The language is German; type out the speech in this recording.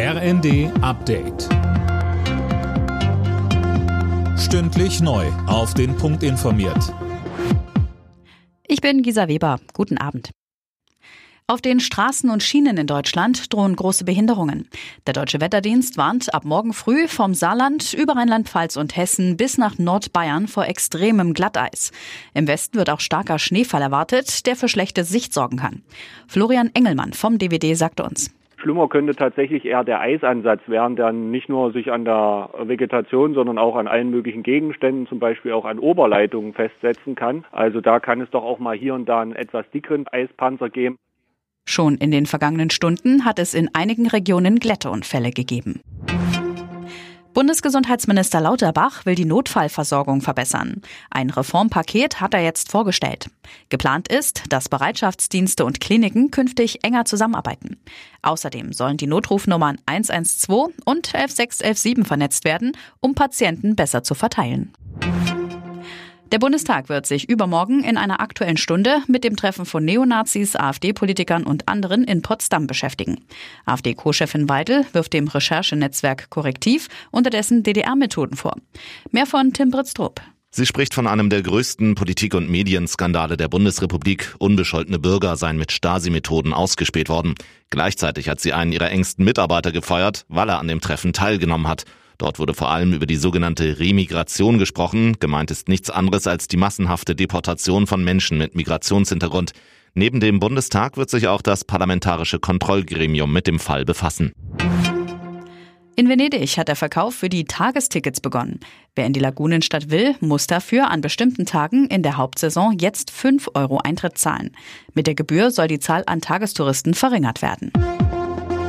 RND Update. Stündlich neu. Auf den Punkt informiert. Ich bin Gisa Weber. Guten Abend. Auf den Straßen und Schienen in Deutschland drohen große Behinderungen. Der Deutsche Wetterdienst warnt ab morgen früh vom Saarland über Rheinland-Pfalz und Hessen bis nach Nordbayern vor extremem Glatteis. Im Westen wird auch starker Schneefall erwartet, der für schlechte Sicht sorgen kann. Florian Engelmann vom DWD sagte uns. Schlimmer könnte tatsächlich eher der Eisansatz werden, der nicht nur sich an der Vegetation, sondern auch an allen möglichen Gegenständen, zum Beispiel auch an Oberleitungen festsetzen kann. Also da kann es doch auch mal hier und da einen etwas dickeren Eispanzer geben. Schon in den vergangenen Stunden hat es in einigen Regionen Glätteunfälle gegeben. Bundesgesundheitsminister Lauterbach will die Notfallversorgung verbessern. Ein Reformpaket hat er jetzt vorgestellt. Geplant ist, dass Bereitschaftsdienste und Kliniken künftig enger zusammenarbeiten. Außerdem sollen die Notrufnummern 112 und 11617 vernetzt werden, um Patienten besser zu verteilen. Der Bundestag wird sich übermorgen in einer aktuellen Stunde mit dem Treffen von Neonazis, AfD-Politikern und anderen in Potsdam beschäftigen. AfD-Co-Chefin Weidel wirft dem Recherchenetzwerk Korrektiv unterdessen DDR-Methoden vor. Mehr von Tim Britztrup. Sie spricht von einem der größten Politik- und Medienskandale der Bundesrepublik. Unbescholtene Bürger seien mit Stasi-Methoden ausgespäht worden. Gleichzeitig hat sie einen ihrer engsten Mitarbeiter gefeuert, weil er an dem Treffen teilgenommen hat. Dort wurde vor allem über die sogenannte Remigration gesprochen. Gemeint ist nichts anderes als die massenhafte Deportation von Menschen mit Migrationshintergrund. Neben dem Bundestag wird sich auch das parlamentarische Kontrollgremium mit dem Fall befassen. In Venedig hat der Verkauf für die Tagestickets begonnen. Wer in die Lagunenstadt will, muss dafür an bestimmten Tagen in der Hauptsaison jetzt 5 Euro Eintritt zahlen. Mit der Gebühr soll die Zahl an Tagestouristen verringert werden.